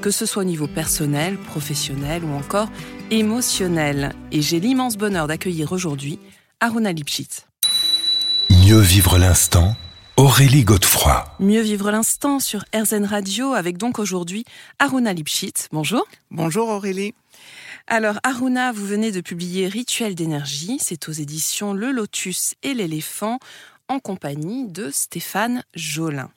que ce soit au niveau personnel, professionnel ou encore émotionnel. Et j'ai l'immense bonheur d'accueillir aujourd'hui Aruna Lipschitz. Mieux vivre l'instant Aurélie Godefroy. Mieux vivre l'instant sur RZN Radio avec donc aujourd'hui Aruna Lipschitz. Bonjour. Bonjour Aurélie. Alors Aruna, vous venez de publier Rituel d'énergie, c'est aux éditions Le Lotus et l'éléphant en compagnie de Stéphane Jolin.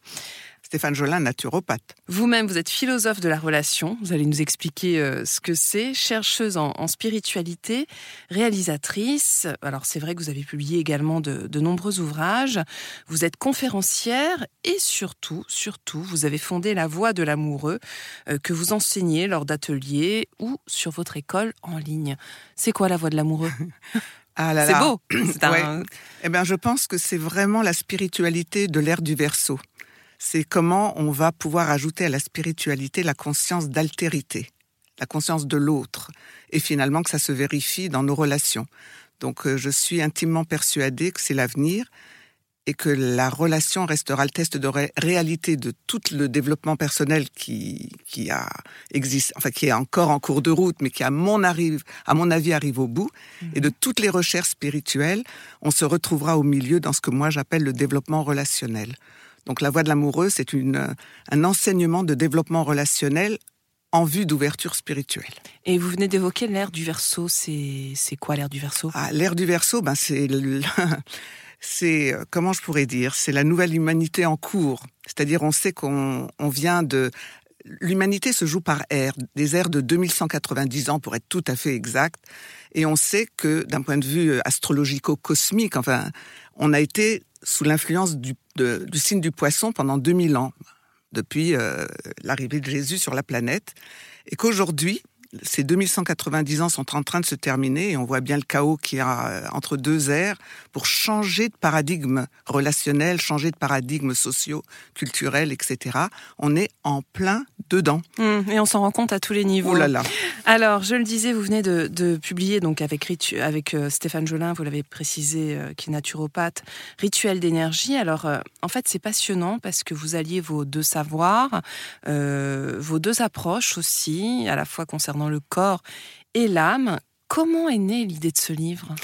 Stéphane Jolin, naturopathe. Vous-même, vous êtes philosophe de la relation. Vous allez nous expliquer euh, ce que c'est. Chercheuse en, spiritualité, réalisatrice. Alors, c'est vrai que vous avez publié également de, nombreux ouvrages. Vous êtes conférencière et surtout, surtout, vous avez fondé La Voix de l'amoureux euh, que vous enseignez lors d'ateliers ou sur votre école en ligne. C'est quoi La Voix de l'amoureux? Ah c'est beau. Eh bien, je pense que c'est vraiment la spiritualité de l'ère du Verseau c'est comment on va pouvoir ajouter à la spiritualité la conscience d'altérité, la conscience de l'autre, et finalement que ça se vérifie dans nos relations. Donc euh, je suis intimement persuadée que c'est l'avenir et que la relation restera le test de réalité de tout le développement personnel qui, qui a existe, enfin qui est encore en cours de route, mais qui à mon arrive, à mon avis arrive au bout. Et de toutes les recherches spirituelles, on se retrouvera au milieu dans ce que moi j'appelle le développement relationnel. Donc la voie de l'amoureux, c'est un enseignement de développement relationnel en vue d'ouverture spirituelle. Et vous venez d'évoquer l'ère du verso. C'est quoi l'ère du verso ah, L'ère du verso, ben c'est c'est comment je pourrais dire, c'est la nouvelle humanité en cours. C'est-à-dire, on sait qu'on on vient de l'humanité se joue par ère, des ères de 2190 ans pour être tout à fait exact. Et on sait que d'un point de vue astrologico-cosmique, enfin, on a été sous l'influence du, du, signe du poisson pendant 2000 ans, depuis euh, l'arrivée de Jésus sur la planète, et qu'aujourd'hui, ces 2190 ans sont en train de se terminer et on voit bien le chaos qu'il y a euh, entre deux ères pour changer de paradigme relationnel, changer de paradigme socio, culturel, etc. On est en plein dedans. Hum, et on s'en rend compte à tous les niveaux. Oh là là. Alors, je le disais, vous venez de, publier donc avec, avec euh, Stéphane Jolin, vous l'avez précisé, euh, qui est naturopathe, Rituel d'énergie. Alors, en fait, c'est passionnant parce que vous alliez vos deux savoirs, vos deux approches aussi, à la fois concernant le corps et l'âme. Comment est née l'idée de ce livre?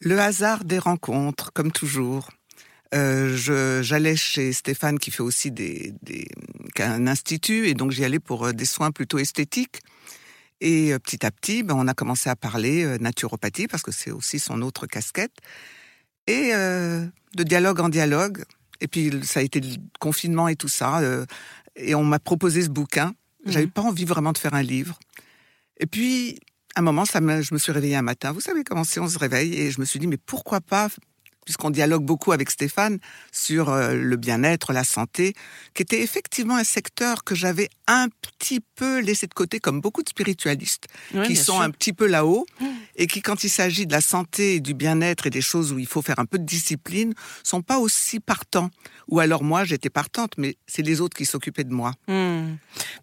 Le hasard des rencontres, comme toujours. Euh, j'allais chez Stéphane qui fait aussi des, un institut et donc j'y allais pour euh, des soins plutôt esthétiques. Et euh, petit à petit, ben, on a commencé à parler naturopathie parce que c'est aussi son autre casquette. Et de dialogue en dialogue. Et puis ça a été le confinement et tout ça. et on m'a proposé ce bouquin. J'avais mmh. pas envie vraiment de faire un livre. Et puis, à un moment, ça je me suis réveillée un matin. Vous savez comment c'est, on se réveille et je me suis dit, mais pourquoi pas puisqu'on dialogue beaucoup avec Stéphane sur euh, le bien-être, la santé, qui était effectivement un secteur que j'avais un petit peu laissé de côté, comme beaucoup de spiritualistes, qui sont un petit peu là-haut, mmh. et qui, quand il s'agit de la santé et du bien-être et des choses où il faut faire un peu de discipline, sont pas aussi partants. Ou alors moi, j'étais partante, mais c'est les autres qui s'occupaient de moi. Mmh.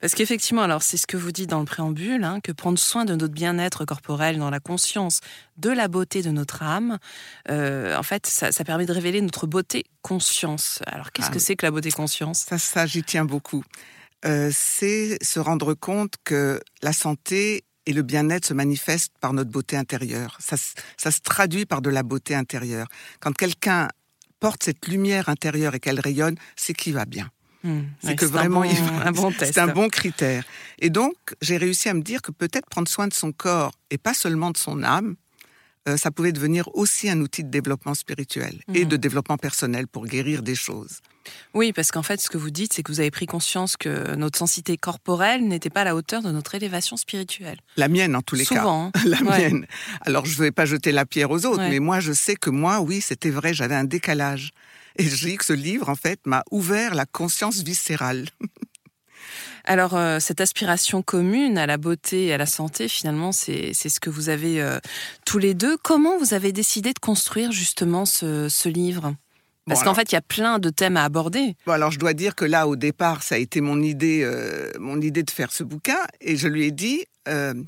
Parce qu'effectivement, alors c'est ce que vous dites dans le préambule, hein, que prendre soin de notre bien-être corporel dans la conscience de la beauté de notre âme, euh, en fait, ça, permet de révéler notre beauté conscience. Alors, qu'est-ce que ah c'est que la beauté conscience? Ça, ça j'y tiens beaucoup. Euh, c'est se rendre compte que la santé et le bien-être se manifestent par notre beauté intérieure. Ça, ça se traduit par de la beauté intérieure. Quand quelqu'un porte cette lumière intérieure et qu'elle rayonne, c'est qu'il va bien. Hmm. c'est que vraiment, un bon, c'est un bon critère. Et donc, j'ai réussi à me dire que peut-être prendre soin de son corps et pas seulement de son âme, euh, ça pouvait devenir aussi un outil de développement spirituel et mhm. de développement personnel pour guérir des choses. Oui, parce qu'en fait, ce que vous dites, c'est que vous avez pris conscience que notre sensité corporelle n'était pas à la hauteur de notre élévation spirituelle. La mienne, en tous les cas. Souvent. Hein. la mienne. Alors, je ne vais pas jeter la pierre aux autres, mais moi, je sais que moi, oui, c'était vrai, j'avais un décalage. Et je dis que ce livre, en fait, m'a ouvert la conscience viscérale. Alors, euh, cette aspiration commune à la beauté et à la santé, finalement, c'est ce que vous avez euh, tous les deux. Comment vous avez décidé de construire justement ce, ce livre? Parce qu'en fait, il y a plein de thèmes à aborder. Bon, alors je dois dire que là, au départ, ça a été mon idée, euh, mon idée de faire ce bouquin, et je lui ai dit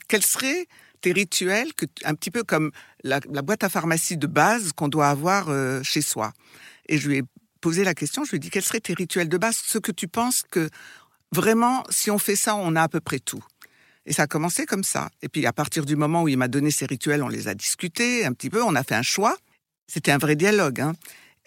quels seraient tes rituels, que, un petit peu comme la, la boîte à pharmacie de base qu'on doit avoir chez soi? Et je lui ai posé la question, je lui ai dit quels seraient tes rituels de base, ce que tu penses que vraiment, si on fait ça, on a à peu près tout. Et ça a commencé comme ça. Et puis à partir du moment où il m'a donné ces rituels, on les a discutés un petit peu, on a fait un choix. C'était un vrai dialogue. Hein.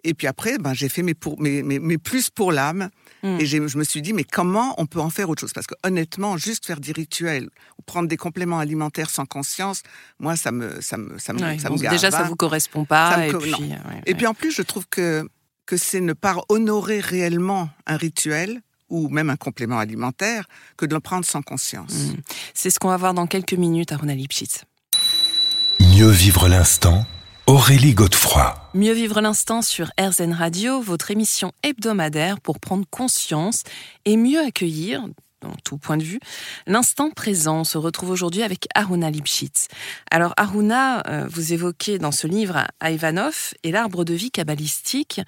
Et puis après, ben, j'ai fait mes, pour, mes, mes, mes plus pour l'âme. Mm. Et j'ai- je me suis dit, mais comment on peut en faire autre chose? Parce que honnêtement, juste faire des rituels ou prendre des compléments alimentaires sans conscience, moi, ça me, ça me, ça me, Ouais, ça bon, me gave, déjà, ça hein. vous correspond pas. Ça me et co- puis, euh, ouais, Et puis en plus, je trouve que, que c'est ne pas honorer réellement un rituel ou même un complément alimentaire que de le prendre sans conscience. Mm. c'est ce qu'on va voir dans quelques minutes à Rona Lipschitz. Mieux vivre l'instant, Aurélie Godefroy. Mieux vivre l'instant sur RZN Radio, votre émission hebdomadaire pour prendre conscience et mieux accueillir, dans tout point de vue, l'instant présent. On se retrouve aujourd'hui avec Aruna Lipschitz. Alors Aruna, euh, vous évoquez dans ce livre à Ivanov et l'arbre de vie kabbalistique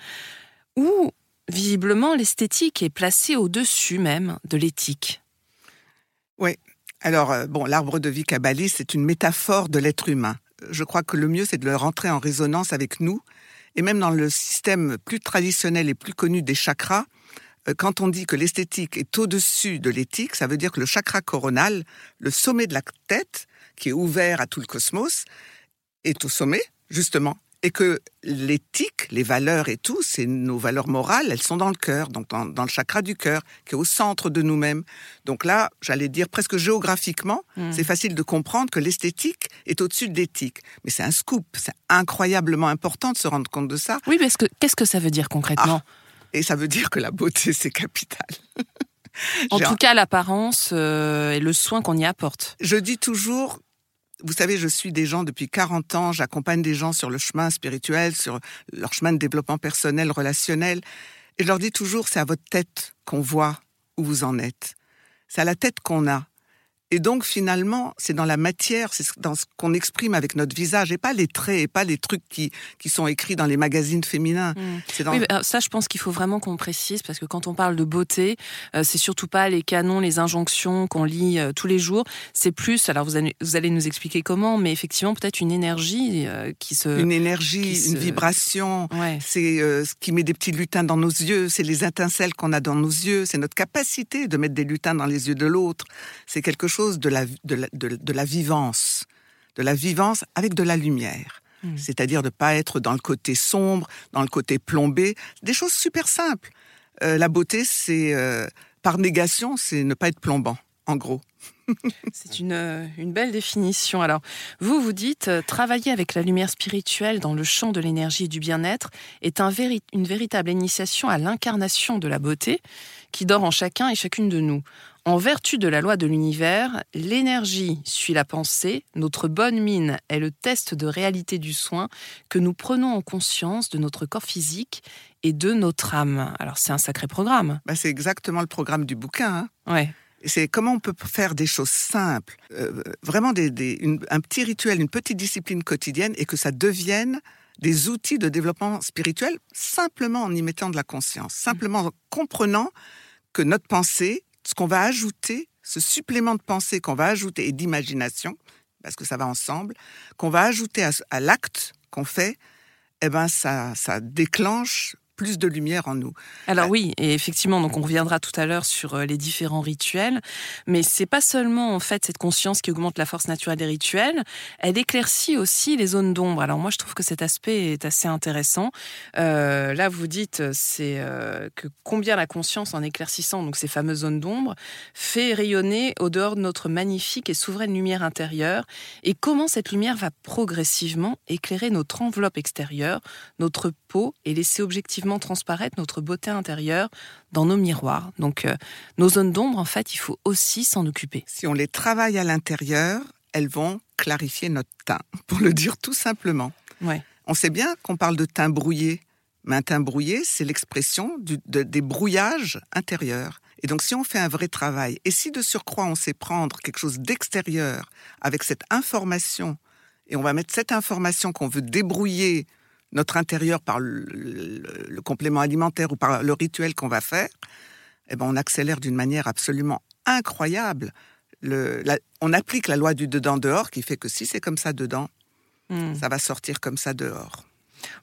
où visiblement l'esthétique est placée au-dessus même de l'éthique. Alors, euh, bon, l'arbre de vie kabbaliste, c'est une métaphore de l'être humain. Je crois que le mieux, c'est de le rentrer en résonance avec nous. Et même dans le système plus traditionnel et plus connu des chakras, euh, quand on dit que l'esthétique est au-dessus de l'éthique, ça veut dire que le chakra coronal, le sommet de la tête, qui est ouvert à tout le cosmos, est au sommet, justement. Et que l'éthique, les valeurs et tout, c'est nos valeurs morales, elles sont dans le cœur, donc dans, dans le chakra du cœur, qui est au centre de nous-mêmes. Donc là, j'allais dire presque géographiquement, Mm. c'est facile de comprendre que l'esthétique est au-dessus de l'éthique. Mais c'est un scoop, c'est incroyablement important de se rendre compte de ça. Oui, que qu'est-ce que ça veut dire concrètement? Et ça veut dire que la beauté, c'est capital. En tout cas, l'apparence euh, et le soin qu'on y apporte. Je dis toujours, vous savez, je suis des gens depuis 40 ans, j'accompagne des gens sur le chemin spirituel, sur leur chemin de développement personnel, relationnel. Et je leur dis toujours, c'est à votre tête qu'on voit où vous en êtes. C'est à la tête qu'on a. Et donc, finalement, c'est dans la matière, c'est dans ce qu'on exprime avec notre visage, et pas les traits, et pas les trucs qui, qui sont écrits dans les magazines féminins. C'est dans... Oui, bah, ça, je pense qu'il faut vraiment qu'on précise parce que quand on parle de beauté, euh, c'est surtout pas les canons, les injonctions qu'on lit euh, tous les jours. C'est plus, alors vous allez, vous allez nous expliquer comment, mais effectivement peut-être une énergie euh, qui se. une énergie, une vibration, Ouais. c'est euh, ce qui met des petits lutins dans nos yeux, c'est les étincelles qu'on a dans nos yeux, c'est notre capacité de mettre des lutins dans les yeux de l'autre. C'est quelque chose de la, de, la, de, de la vivance, de la vivance avec de la lumière. Mm. C'est-à-dire de pas être dans le côté sombre, dans le côté plombé, des choses super simples. Euh, la beauté, c'est euh, par négation, c'est ne pas être plombant, en gros. C'est une, euh, une belle définition. Alors, vous, vous dites, euh, travailler avec la lumière spirituelle dans le champ de l'énergie et du bien-être est un une véritable initiation à l'incarnation de la beauté qui dort en chacun et chacune de nous. En vertu de la loi de l'univers, l'énergie suit la pensée, notre bonne mine est le test de réalité du soin que nous prenons en conscience de notre corps physique et de notre âme. Alors, c'est un sacré programme. Bah, c'est exactement le programme du bouquin. hein. Ouais. C'est comment on peut faire des choses simples, euh, vraiment des, des- une- un petit rituel, une petite discipline quotidienne, et que ça devienne des outils de développement spirituel simplement en y mettant de la conscience, simplement en comprenant que notre pensée, ce qu'on va ajouter, ce supplément de pensée qu'on va ajouter et d'imagination, parce que ça va ensemble, qu'on va ajouter à, à l'acte qu'on fait, eh ben ça, ça déclenche plus de lumière en nous. Alors oui, et effectivement, donc on reviendra tout à l'heure sur euh, les différents rituels, mais c'est pas seulement en fait cette conscience qui augmente la force naturelle des rituels, elle éclaircit aussi les zones d'ombre. Alors moi, je trouve que cet aspect est assez intéressant. Euh, là, vous dites c'est euh, que combien la conscience, en éclaircissant donc ces fameuses zones d'ombre, fait rayonner au dehors de notre magnifique et souveraine lumière intérieure, et comment cette lumière va progressivement éclairer notre enveloppe extérieure, notre peau, et laisser objectivement transparaître notre beauté intérieure dans nos miroirs. Donc, euh, nos zones d'ombre, en fait, il faut aussi s'en occuper. Si on les travaille à l'intérieur, elles vont clarifier notre teint, pour le dire tout simplement. Ouais. On sait bien qu'on parle de teint brouillé, mais un teint brouillé, c'est l'expression de- des brouillages intérieurs. Et donc si on fait un vrai travail, et si de surcroît on sait prendre quelque chose d'extérieur avec cette information, et on va mettre cette information qu'on veut débrouiller notre intérieur par le, le- le complément alimentaire ou par le rituel qu'on va faire, eh ben on accélère d'une manière absolument incroyable. Le, la- on applique la loi du dedans-dehors qui fait que si c'est comme ça dedans, Hmm. ça va sortir comme ça dehors.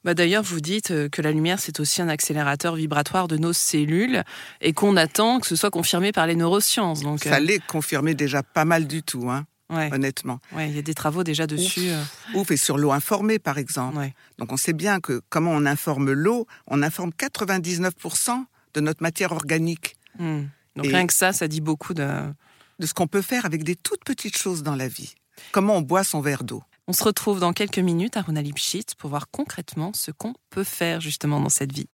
Bah D'ailleurs, vous dites euh, que la lumière, c'est aussi un accélérateur vibratoire de nos cellules et qu'on attend que ce soit confirmé par les neurosciences. Donc, Ça euh, l'est confirmé déjà pas mal du tout, hein, ouais, honnêtement. ouais, il y a des travaux déjà dessus. euh, Ouf, et sur l'eau informée, par exemple. ouais. Donc on sait bien que comment on informe l'eau, on informe 99% de notre matière organique, Hmm. Donc Et- rien que ça, ça dit beaucoup de... de ce qu'on peut faire avec des toutes petites choses dans la vie. Comment on boit son verre d'eau. On se retrouve dans quelques minutes à Rona Lipschitz pour voir concrètement ce qu'on peut faire justement dans cette vie.